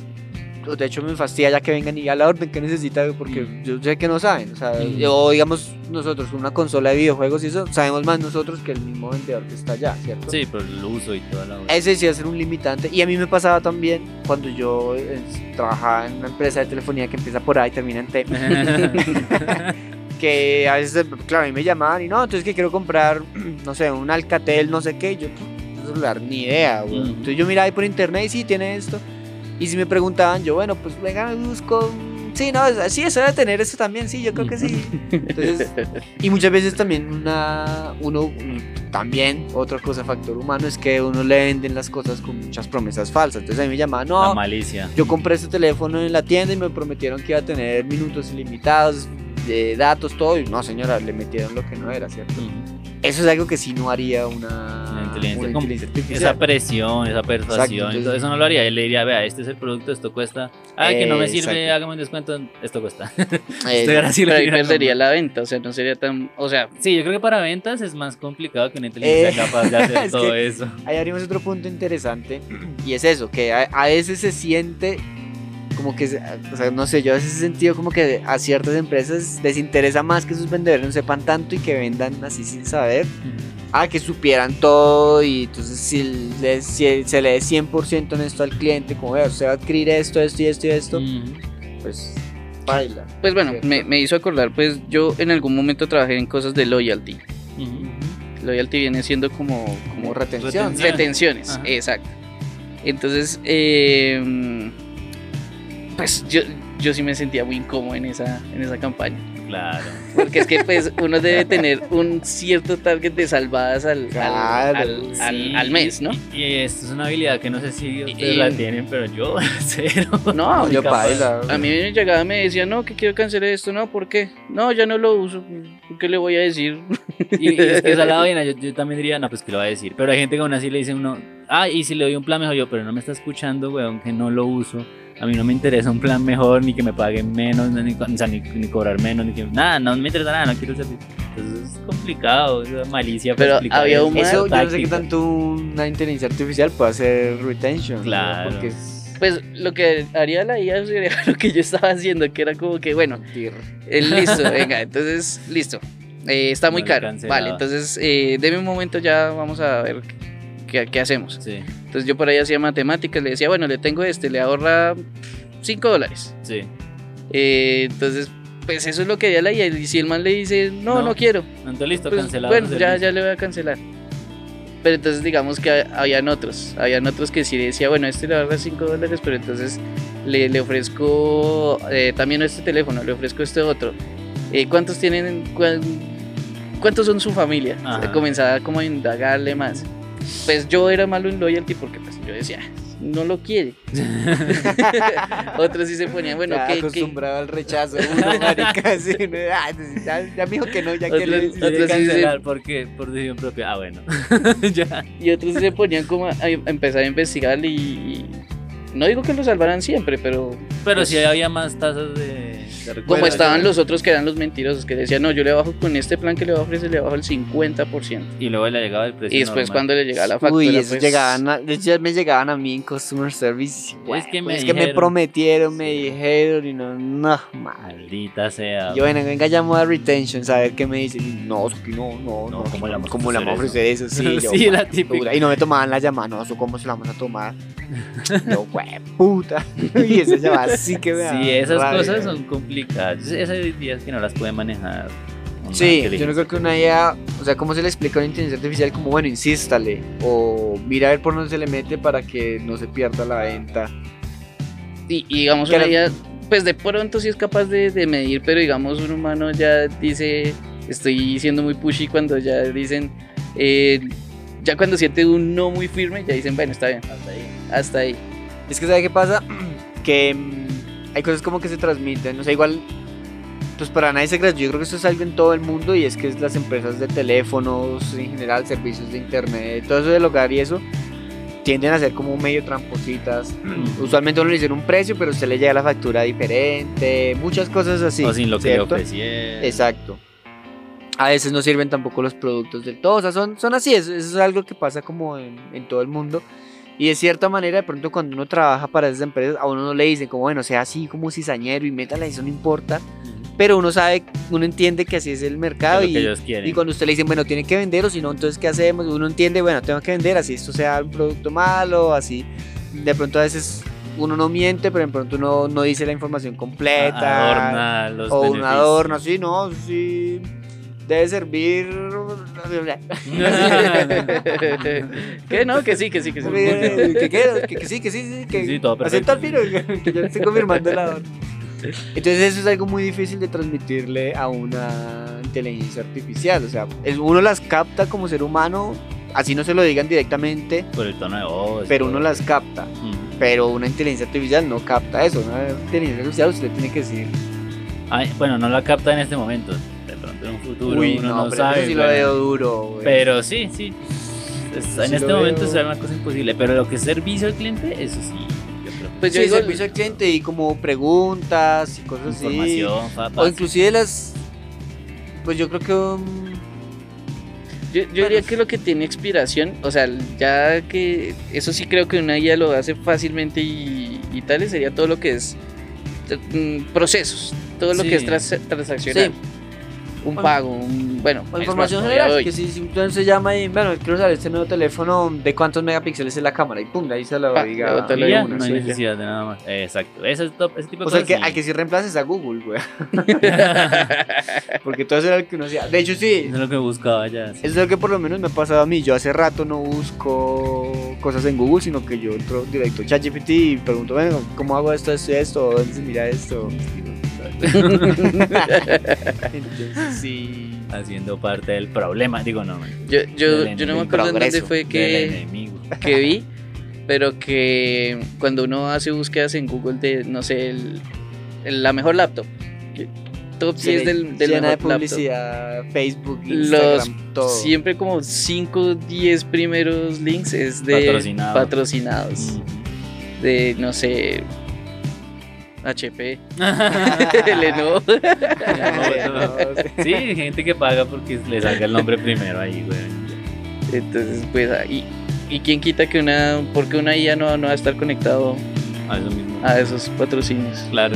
de hecho, me fastidia ya que vengan y a la orden que necesita, porque Mm. yo sé que no saben. O sea, Mm. digamos, nosotros, una consola de videojuegos y eso, sabemos más nosotros que el mismo vendedor que está allá, ¿cierto? Sí, pero el uso y toda la. Ese sí va a ser un limitante. Y a mí me pasaba también cuando yo eh, trabajaba en una empresa de telefonía que empieza por A y termina en T. *laughs* *laughs* que a veces, claro, a mí me llamaban y no, entonces que quiero comprar, *clears throat* no sé, un Alcatel, no sé qué, y yo, "Pff, celular, ni idea, güey. Entonces yo miraba ahí por internet y sí, tiene esto. Y si me preguntaban, yo, bueno, pues venga, me busco. Sí, no, sí, eso debe tener eso también, sí, yo creo que sí. Entonces, y muchas veces también una, uno, también, otra cosa, factor humano, es que uno le venden las cosas con muchas promesas falsas. Entonces a mí me llamaban, La no, malicia. yo compré este teléfono en la tienda y me prometieron que iba a tener minutos ilimitados, de datos, todo. Y no, señora, le metieron lo que no era, ¿cierto? Ujú. Eso es algo que sí no haría una, Una inteligencia una Esa presión, esa persuasión, entonces- todo eso no lo haría. Él le diría, vea, este es el producto, esto cuesta. Ah, que no me sirve, Exacto. hágame un descuento, esto cuesta. *laughs* Eh, sí le Pero ahí perdería la venta, o sea, no sería tan. O sea, Sí, yo creo que para ventas es más complicado que una inteligencia Eh, capaz de *laughs* hacer es todo eso. Ahí abrimos otro punto interesante y es eso, que a, a veces se siente como que, o sea, no sé, yo a veces he sentido como que a ciertas empresas les interesa más que sus vendedores no sepan tanto y que vendan así sin saber, a que supieran todo y entonces si, les- si se le dé 100% en esto al cliente, como vea, usted va a adquirir esto, esto y esto y esto, Ujú. pues baila. pues bueno, me, me hizo acordar, pues yo en algún momento trabajé en cosas de loyalty. Loyalty viene siendo como, Como retención. Retenciones, Ajá. exacto. Entonces, eh, pues yo, yo sí me sentía muy incómodo en esa, en esa campaña. Claro. Porque es que pues uno debe tener un cierto target de salvadas al, al- Claro, al, al- Sí, al mes, ¿no? Y, y esto es una habilidad que no sé si ustedes Y- la tienen, pero yo *laughs* cero. No, yo capaz. paila. A mí me llegaba y me decía, no, que quiero cancelar esto, no, ¿por qué? No, ya no lo uso, ¿qué le voy a decir? Y, y es que esa es la vaina, yo, yo también diría, no, pues que lo va a decir. Pero hay gente que aún así le dice a uno, ah, y si le doy un plan mejor, yo, pero no me está escuchando, weón, que no lo uso. A mí no me interesa un plan mejor, ni que me paguen menos, ni, o sea, ni, ni cobrar menos, ni que nada, no me interesa nada, no quiero servicio. Entonces es complicado, esa malicia. para Pero explicar había un- Eso yo no sé qué tanto una inteligencia artificial puede hacer retention. ¿no? Claro. Porque es Pues lo que haría la IA sería *laughs* lo que yo estaba haciendo, que era como que, bueno, eh, listo, *laughs* venga, entonces, listo. Eh, está muy No caro. Vale, entonces, eh, deme un momento, ya vamos a ver qué, qué hacemos. Sí, Entonces yo por ahí hacía matemáticas, le decía, bueno, le tengo este, le ahorra 5 dólares. sí. Eh, entonces, pues eso es lo que haría la IA. Y si el man le dice, no, no, No. quiero, Entonces listo, pues, cancelado. bueno, ya, ya le voy a cancelar. Pero entonces digamos que ha- habían otros, habían otros que sí decía, bueno, este le ahorra 5 dólares, pero entonces le, le ofrezco eh, también este teléfono, le ofrezco este otro. Eh, ¿Cuántos tienen, cuán- cuántos son su familia? O sea, comenzaba como a indagarle más. Pues yo era malo en loyalty porque pues yo decía, no lo quiere. *laughs* Otros sí se ponían, bueno, Ya ¿qué, qué, acostumbrado al rechazo. Uno, marica, *laughs* sí, uno, ah, ya, ya me dijo que no, ya que le Quiere otros sí se- cancelar porque por decisión propia. Ah, bueno. *laughs* ya. Y otros se ponían como a, a empezar a investigar y... No digo que lo salvaran siempre, pero Pero Pues- sí había más tasas de. Como estaban yo- los otros que eran los mentirosos, que decían, no, yo le bajo con este plan que le voy a ofrecer, le bajo el 50%. Y luego le llegaba el precio. Y después normal. cuando le llegaba la factura, Uy, eso pues, llegaban a, de hecho, ya me llegaban a mí en customer service. Es que me es que me prometieron, me dijeron y no, no. Maldita sea. Yo, bueno, venga, llamo a retention, a ver qué me dicen. No, eso que no, no, No, no. ¿cómo le vamos a ¿cómo le vamos a ofrecer ofrecer eso? Sí, yo, *laughs* Sí, la madre, típica. Y no me tomaban la llamada, no, eso cómo se la vamos a tomar. *laughs* Yo, güey, puta. *laughs* Y esa llamada sí que me Sí, esas rabia. cosas son complicadas. Esas ideas que no las puede manejar. Sí, yo no creo que una IA, o sea, ¿cómo se le explica a una inteligencia artificial? Como, bueno, insístale, o mira a ver por dónde se le mete para que no se pierda la venta. Y, y digamos, una la- IA, pues de pronto sí es capaz de, de medir, pero digamos, un humano ya dice, estoy siendo muy pushy cuando ya dicen, eh, ya cuando siente un no muy firme, ya dicen, bueno, está bien, Hasta ahí. hasta ahí. Es que, ¿sabe qué pasa? *clears throat* Que mm, hay cosas como que se transmiten, o sea, igual, pues para nadie se yo creo que esto es algo en todo el mundo y es que es las empresas de teléfonos, en general, servicios de internet, todo eso del hogar y eso, tienden a ser como medio trampositas. Usualmente uno le dice un precio, pero usted le llega la factura diferente, muchas cosas así. o sin lo que ¿cierto? le ofrecieron. Exacto. A veces no sirven tampoco los productos del todo, o sea, son, son así, eso, eso es algo que pasa como en, en todo el mundo. Y de cierta manera, de pronto cuando uno trabaja para esas empresas, a uno no le dicen como, bueno, sea así como cizañero y métala, eso no importa. Pero uno sabe, uno entiende que así es el mercado Es y, y cuando usted le dicen, bueno, tiene que vender o si no, entonces ¿qué hacemos? Uno entiende, bueno, tengo que vender, así esto sea un producto malo, así. De pronto a veces uno no miente, pero de pronto uno no dice la información completa Adorna los o un beneficios. adorno así, no, sí. Debe servir. *laughs* que no, que sí, que sí, que sí. que, que, que, que sí, que sí, sí, que Sí, todo acepta perfecto. al fino, que yo estoy confirmando el adorno. Entonces eso es algo muy difícil de transmitirle a una inteligencia artificial, o sea, es- uno las capta como ser humano, así no se lo digan directamente, Por el tono de voz. pero uno las capta, pero una inteligencia artificial no capta eso, una inteligencia artificial usted tiene que decir, Ay, bueno, no la capta en este momento. Futuro uy, uno no, no, pero sabe. eso sí lo veo duro, güey. Pero sí, sí. Es- en Sí este momento veo. es una cosa imposible. Pero lo que es servicio al cliente, eso sí. Yo creo que Pues yo sí, digo, servicio al cliente y como preguntas y cosas así. O inclusive las. Pues yo creo que. um, Yo, yo diría que lo que tiene expiración, o sea, ya que eso sí creo que una IA lo hace fácilmente y, y tal, sería todo lo que es mm, procesos, todo lo Sí. que es tras- transaccional. Un Bueno. pago, un, bueno, O información general, que si simplemente se llama y, bueno, quiero saber este nuevo teléfono, de cuántos megapíxeles es la cámara, y pum, ahí se lo Pa, diga. lo no hay sí, necesidad de nada más. Exacto. Ese, es top- ese tipo de O sea, cosas. que, sí. al que sí reemplaces a Google, güey. *laughs* Porque todo eso era lo que uno hacía. De hecho, sí, Eso es lo que buscaba ya. sí. es lo que por lo menos me ha pasado a mí. Yo hace rato no busco cosas en Google, sino que yo entro directo a ChatGPT y pregunto, bueno, ¿cómo hago esto, esto, y esto? ¿Dónde se mira esto? Entonces, *laughs* sí. Haciendo parte del problema. Digo, no. Yo, yo, no me acuerdo en dónde fue que, que vi, pero que cuando uno hace búsquedas en Google de, no sé, el, el- la mejor laptop, top 10 del, del llena de mejor laptop, publicidad, Facebook, Los Instagram, todo. siempre como 5, 10 primeros links es de Patrocinado. patrocinados, de, no sé, HP, Lenovo. *laughs* Sí, gente que paga porque le salga el nombre primero ahí, güey. Entonces, pues, ahí. ¿Y quién quita que una, porque una IA no, no va a estar conectado A eso mismo. a esos patrocinios? Claro.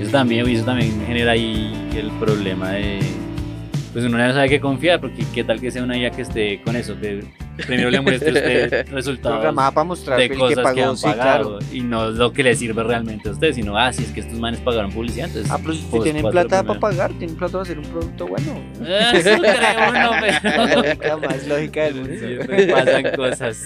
Eso también, eso también genera ahí el problema de. Pues uno no sabe qué confiar, porque qué tal que sea una IA que esté con eso, que primero le muestre a usted *laughs* resultados Programada para mostrar de que cosas que, pagó, han sí, pagado claro. y no lo que le sirve realmente a usted, sino, ah, si es que estos manes pagaron publicidad, entonces. Ah, pero si pues, tienen plata para pagar, tienen plata para hacer un producto bueno. Ah, Eso creo La *laughs* lógica más lógica del mundo. Siempre pasan cosas.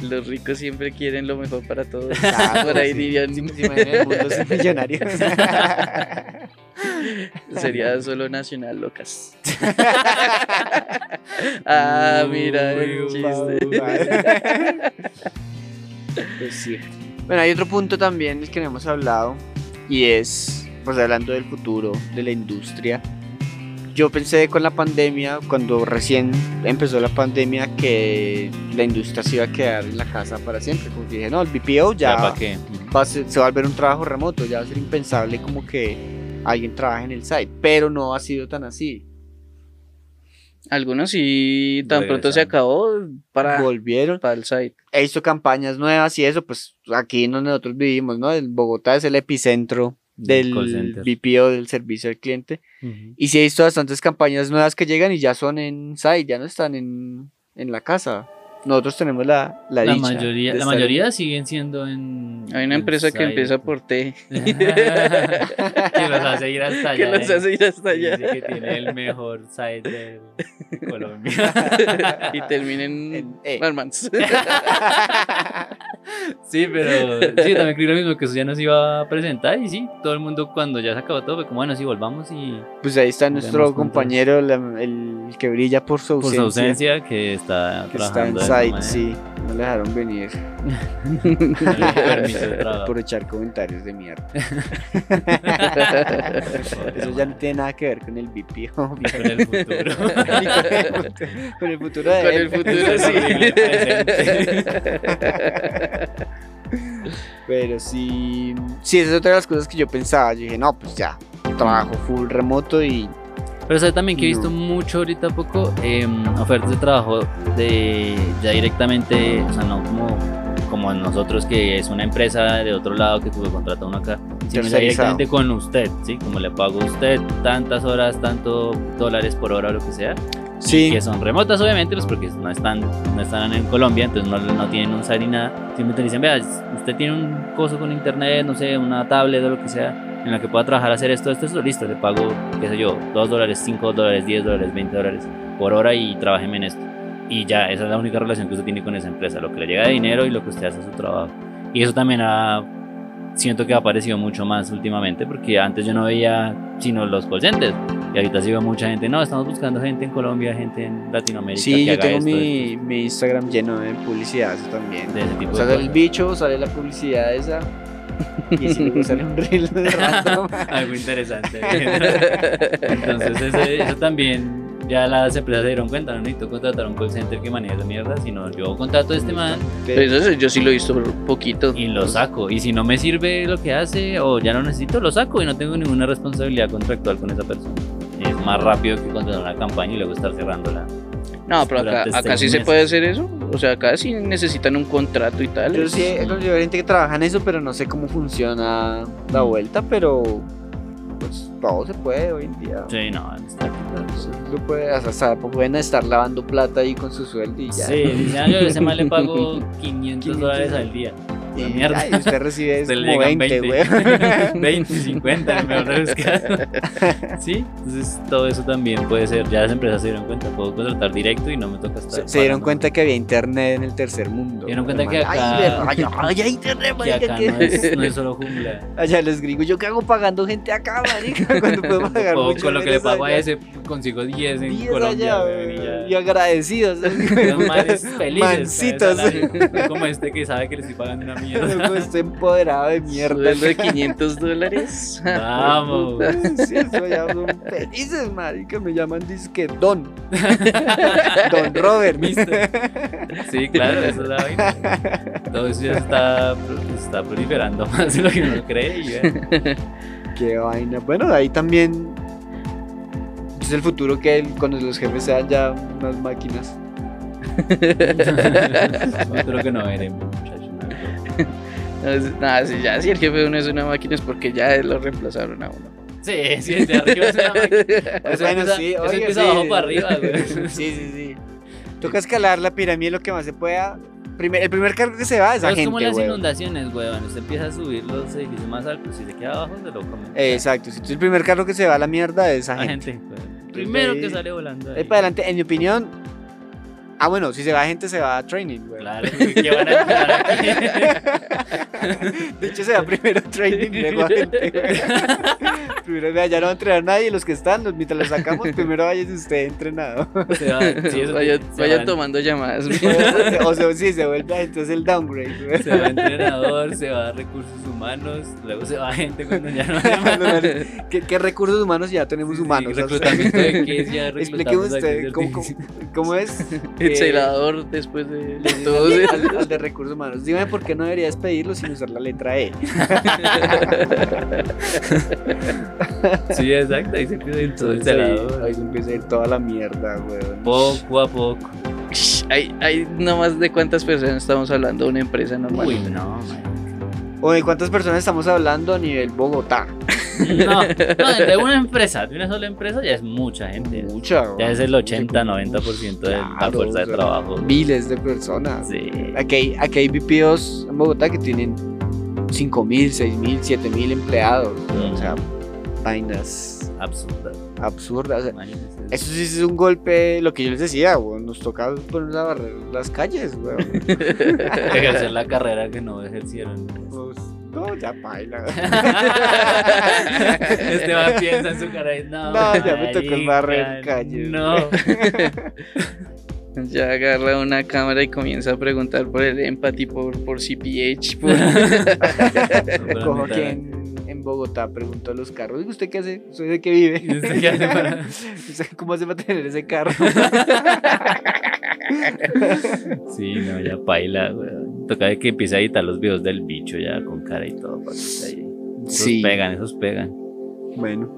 Los ricos siempre quieren lo mejor para todos. Claro, Por ahí sí. dirían, Si se imaginan el mundo sin millonarios. *laughs* *laughs* sería solo nacional locas. *laughs* ah, mira, el chiste. *laughs* Pues sí. Bueno, hay otro punto también del que no hemos hablado y es, pues hablando del futuro de la industria. Yo pensé con la pandemia, cuando recién empezó la pandemia, que la industria se iba a quedar en la casa para siempre. Como que dije, no, el BPO ya, Ya, se va a volver un trabajo remoto, ya va a ser impensable como que alguien trabaje en el site, pero no ha sido tan así. Algunos sí, tan pronto se acabó para, Volvieron. para el site. he visto campañas nuevas y eso, pues aquí donde nosotros vivimos, ¿no? El Bogotá es el epicentro del. BPO, del servicio al cliente. Ujú. Y sí he visto bastantes campañas nuevas que llegan y ya son en site, ya no están en, en la casa. Nosotros tenemos la, la, La dicha mayoría, la mayoría siguen siendo en. Hay una en empresa que empieza por T, *laughs* que los hace ir hasta que allá. los ¿eh? hace ir hasta Y allá. dice que tiene el mejor site de Colombia. *laughs* y terminen En E. Marmans. *laughs* sí, pero sí, también creo lo mismo que eso ya nos iba a presentar y sí, todo el mundo cuando ya se acabó todo fue como, bueno, sí, volvamos y Pues ahí está nuestro compañero, la- el que brilla por su por ausencia. su ausencia que está Que está trabajando. de sí. No le dejaron venir No le *laughs* por echar comentarios de mierda. *laughs* Eso ya no tiene nada que ver con el BPO. *laughs* Con el futuro. con el futuro de Con él. el futuro, sí. Pero sí, sí, esa es otra de las cosas que yo pensaba. Yo dije, no, pues ya, trabajo full remoto y Pero sabe también que he visto mucho ahorita poco em, ofertas de trabajo de ya directamente, o sea, no como, como nosotros que es una empresa de otro lado que tuve contrata uno acá, sino directamente con usted, ¿sí? Como le pago a usted tantas horas, tanto dólares por hora o lo que sea, sí, que son remotas obviamente, pues porque no están, no están en Colombia, entonces no, no tienen un site ni nada, simplemente le dicen, vea, usted tiene un coso con internet, no sé, una tablet o lo que sea, en la que pueda trabajar, hacer esto, esto, esto, listo, le pago, qué sé yo, 2 dólares, 5 dólares, 10 dólares, 20 dólares por hora y trabajeme en esto. Y ya, esa es la única relación que usted tiene con esa empresa, lo que le llega de dinero y lo que usted hace su trabajo. Y eso también ha, siento que ha aparecido mucho más últimamente, porque antes yo no veía sino los call centers. Y ahorita veo mucha gente, no, estamos buscando gente en Colombia, gente en Latinoamérica. sí, que yo haga tengo esto, mi, esto, mi Instagram lleno de publicidad eso también. de ese tipo O sea, de sale el bicho, sale la publicidad esa. Y si sale un reel de *laughs* random. Algo interesante. Entonces, ese- eso también, ya las empresas se dieron cuenta, no necesito contratar un call center que maneje esa mierda, sino yo contrato a este man Pero eso yo sí lo he visto por poquito. y lo saco. Y si no me sirve lo que hace o ya no necesito, lo saco y no tengo ninguna responsabilidad contractual con esa persona. Es más rápido que contratar una campaña y luego estar cerrándola. No, pero acá, durante acá sí se puede hacer eso. O sea, acá sí necesitan un contrato y tal. Yo es- sí he conocido gente que trabaja en eso, pero no sé cómo funciona la vuelta, pero pues todo se puede hoy en día. Sí, no, está lo puede, hasta, hasta pueden estar lavando plata ahí con su sueldo y ya. Sí, dice, "Ah, yo a ese mal le pago *laughs* 500 500 dólares al día. Y, La mierda. ay, usted recibe *laughs* como llegan 20, 20, güey. 20, 50, en el mejor de los casos. Sí, entonces todo eso también puede ser. Ya las empresas se dieron cuenta, puedo contratar directo y no me toca estar. Se, se dieron cuenta que había internet en el tercer mundo. Se dieron cuenta que Ay, acá- ay, ay, hay internet, Que marica, acá que- no es, no es solo jungla. *laughs* Allá los gringos, ¿yo qué hago pagando gente acá, marica? *laughs* Cuando puedo pagar O mucho con lo que le pago a ese, consigo 10 en 10 Colombia. allá, weón, y y agradecidos. Los manes felices. Mancitos. Como este que sabe que le estoy pagando una mierda. Loco, Estoy empoderado de mierda. Sueldo de 500 dólares. Vamos. Sí, eso ya son felices, marica. Me llaman disque Don. *laughs* Don Robert. Mister. Sí, claro, eso es la *laughs* vaina. Todo eso ya está, está proliferando más de lo que uno cree. Y. Qué vaina. Bueno, ahí también. Es el futuro que el- cuando los jefes sean ya unas máquinas. *laughs* Otro que no veremos, nada, si ya si el jefe de uno es una máquina es porque ya lo reemplazaron a uno. Sí, sí, desde arriba es una máquina. *laughs* Eso Bueno, empieza, sí, eso oiga, empieza sí. abajo para arriba, güey. *laughs* Sí, sí, sí. Toca escalar la pirámide lo que más se pueda. Primer- el primer cargo que se va es a es como gente, las weón. inundaciones, weón. Usted empieza a subir los edificios más altos y se queda abajo, se lo comen. Exacto. Si el primer carro que se va a la mierda es a gente. gente. Primero que sale volando. Ahí ahí. para adelante, en mi opinión. Ah, bueno, si se va gente, se va a training, güey. Claro, ¿qué van a aquí? De hecho, se va primero training, luego a gente, güey. *laughs* Primero, vea, ya no va a entrenar nadie, los que están, los, mientras los sacamos, primero váyase usted entrenado. Se va, sí, eso Vaya, se vaya va- tomando llamadas. o sea, sí, se vuelve entonces el downgrade, güey. Se va entrenador, se va a recursos humanos, luego se va gente cuando ya no hay. ¿Qué, qué recursos humanos ya tenemos Sí, humanos? reclutamiento de qué es ya *laughs* Explique usted cómo, cómo, cómo es. El que- celador después de, de al- de recursos humanos. Dígame por qué no debería despedirlo sin usar la letra E. *laughs* Sí, exacto, ahí se empieza a ir todo el celador. Ahí se empieza a ir toda la mierda, weón. Poco a poco. Hay, hay nomás de cuántas personas estamos hablando de una empresa normal. Uy, no, man. O de cuántas personas estamos hablando a nivel Bogotá. *laughs* No, no, de *laughs* una empresa, de una sola empresa ya es mucha gente. Mucha, Ya es el 80-90% de la fuerza de trabajo. Miles de personas. Sí. Aquí hay, aquí hay BPOs en Bogotá que tienen 5 mil, 6 mil, 7 mil empleados. O sea, vainas Absurda. absurdas. O sea, eso sí es un golpe, lo que yo les decía, weón, nos toca ponernos a barrer las calles, weón. *laughs* Ejercer la carrera que no ejercieron. Pues, no, ya baila. *laughs* Esteban piensa en su cara y no. No, ya me tocó marica, barrer calles. No. *laughs* Ya agarra una cámara y comienza a preguntar por el empathy, por, por CPH. por- *laughs* Cojo aquí en, en Bogotá, pregunto a los carros, ¿usted qué hace? ¿Usted de qué vive? ¿Y usted qué hace para- ¿Usted ¿Cómo hace para tener ese carro? *laughs* Sí, no, ya baila, weón. Toca de que empiece a editar los videos del bicho ya con cara y todo. Para que esté ahí. Esos Sí. pegan, esos pegan. Bueno,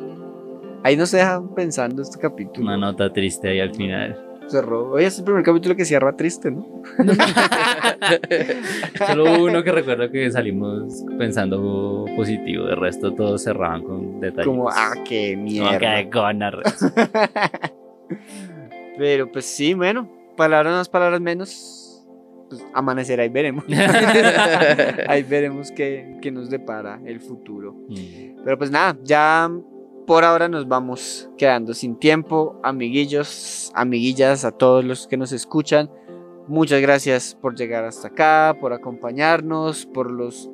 ahí nos dejan pensando este capítulo. Una nota triste ahí al final. Cerró. Oye, es el primer capítulo que cierra triste, ¿no? *laughs* Solo uno que recuerdo que salimos pensando positivo. De resto, todos cerraban con detalles. Como, ah, qué Como mierda. que gonorrea. *laughs* Pero pues sí, bueno, palabras más, palabras menos. Pues amanecer, ahí veremos. *laughs* *laughs* ahí veremos qué, qué nos depara el futuro. Mm. Pero pues nada, ya por ahora nos vamos quedando sin tiempo. Amiguillos, amiguillas, a todos los que nos escuchan. Muchas gracias por llegar hasta acá, por acompañarnos, por los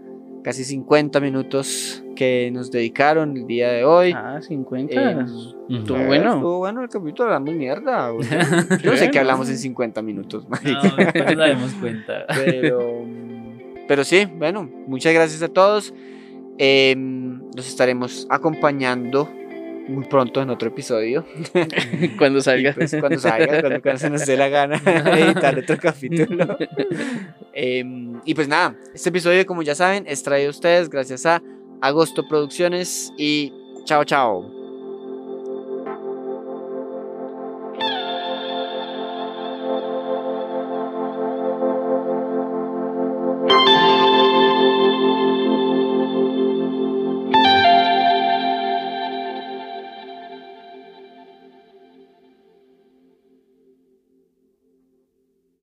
casi 50 minutos que nos dedicaron el día de hoy. Ah, 50. Eh, Estuvo eh, bueno. Estuvo bueno el capítulo, hablamos mierda. *laughs* Yo no sé qué hablamos en 50 minutos, marica. No, después nos cuenta. *laughs* Pero, pero sí, bueno, muchas gracias a todos. Em, los estaremos acompañando muy pronto en otro episodio. *laughs* Cuando salga. pues, cuando salga, cuando, cuando se nos dé la gana *laughs* editar otro capítulo. *laughs* Em, y pues nada, este episodio, como ya saben, es traído a ustedes gracias a Agosto Producciones y chao, chao.